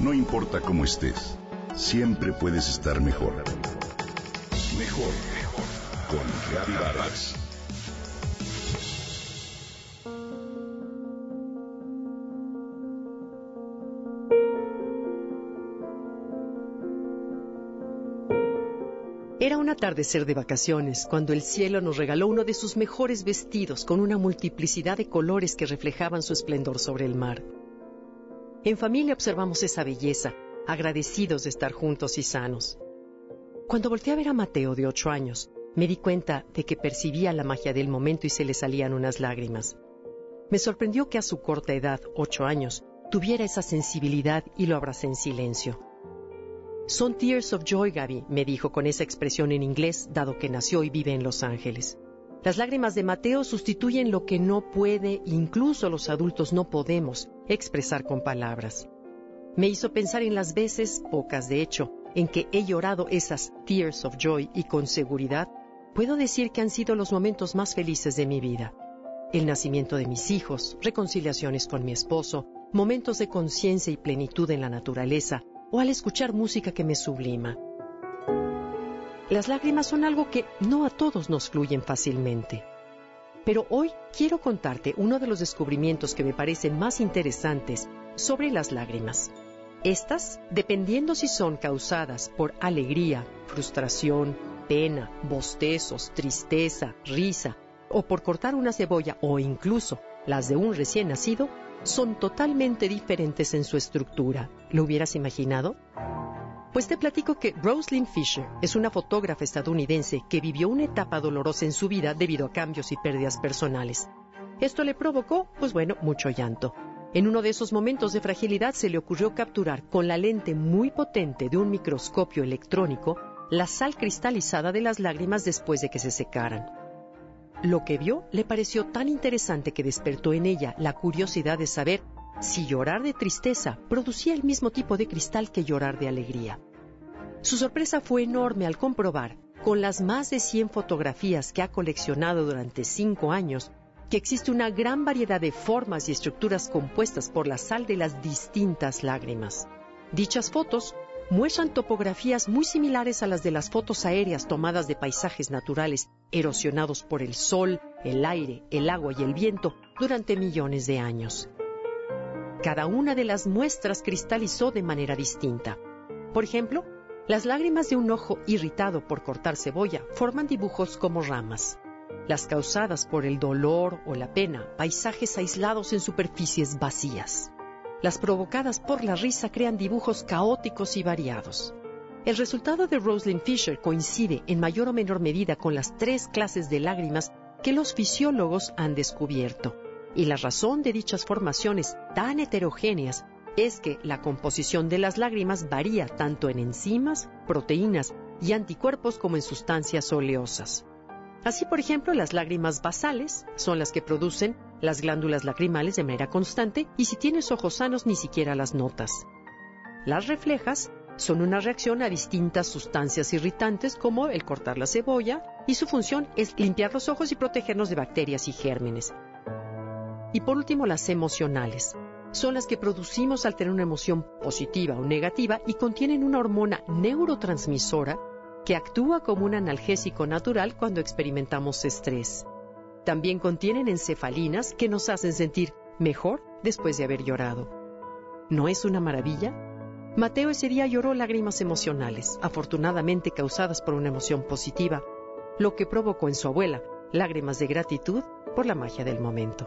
No importa cómo estés, siempre puedes estar mejor. Mejor, mejor. Con Vargas. Era un atardecer de vacaciones cuando el cielo nos regaló uno de sus mejores vestidos con una multiplicidad de colores que reflejaban su esplendor sobre el mar. En familia observamos esa belleza, agradecidos de estar juntos y sanos. Cuando volteé a ver a Mateo de ocho años, me di cuenta de que percibía la magia del momento y se le salían unas lágrimas. Me sorprendió que a su corta edad, ocho años, tuviera esa sensibilidad y lo abracé en silencio. Son tears of joy, Gaby, me dijo con esa expresión en inglés, dado que nació y vive en Los Ángeles. Las lágrimas de Mateo sustituyen lo que no puede, incluso los adultos no podemos, expresar con palabras. Me hizo pensar en las veces, pocas de hecho, en que he llorado esas tears of joy y con seguridad puedo decir que han sido los momentos más felices de mi vida. El nacimiento de mis hijos, reconciliaciones con mi esposo, momentos de conciencia y plenitud en la naturaleza, o al escuchar música que me sublima. Las lágrimas son algo que no a todos nos fluyen fácilmente. Pero hoy quiero contarte uno de los descubrimientos que me parecen más interesantes sobre las lágrimas. Estas, dependiendo si son causadas por alegría, frustración, pena, bostezos, tristeza, risa, o por cortar una cebolla o incluso las de un recién nacido, son totalmente diferentes en su estructura. ¿Lo hubieras imaginado? Pues te platico que Rosalind Fisher es una fotógrafa estadounidense que vivió una etapa dolorosa en su vida debido a cambios y pérdidas personales. Esto le provocó, pues bueno, mucho llanto. En uno de esos momentos de fragilidad se le ocurrió capturar con la lente muy potente de un microscopio electrónico la sal cristalizada de las lágrimas después de que se secaran. Lo que vio le pareció tan interesante que despertó en ella la curiosidad de saber si llorar de tristeza producía el mismo tipo de cristal que llorar de alegría. Su sorpresa fue enorme al comprobar, con las más de 100 fotografías que ha coleccionado durante cinco años, que existe una gran variedad de formas y estructuras compuestas por la sal de las distintas lágrimas. Dichas fotos muestran topografías muy similares a las de las fotos aéreas tomadas de paisajes naturales erosionados por el sol, el aire, el agua y el viento durante millones de años. Cada una de las muestras cristalizó de manera distinta. Por ejemplo, las lágrimas de un ojo irritado por cortar cebolla forman dibujos como ramas. Las causadas por el dolor o la pena, paisajes aislados en superficies vacías. Las provocadas por la risa crean dibujos caóticos y variados. El resultado de Rosalind Fisher coincide en mayor o menor medida con las tres clases de lágrimas que los fisiólogos han descubierto. Y la razón de dichas formaciones tan heterogéneas es que la composición de las lágrimas varía tanto en enzimas, proteínas y anticuerpos como en sustancias oleosas. Así, por ejemplo, las lágrimas basales son las que producen las glándulas lacrimales de manera constante y si tienes ojos sanos ni siquiera las notas. Las reflejas son una reacción a distintas sustancias irritantes como el cortar la cebolla y su función es limpiar los ojos y protegernos de bacterias y gérmenes. Y por último, las emocionales. Son las que producimos al tener una emoción positiva o negativa y contienen una hormona neurotransmisora que actúa como un analgésico natural cuando experimentamos estrés. También contienen encefalinas que nos hacen sentir mejor después de haber llorado. ¿No es una maravilla? Mateo ese día lloró lágrimas emocionales, afortunadamente causadas por una emoción positiva, lo que provocó en su abuela lágrimas de gratitud por la magia del momento.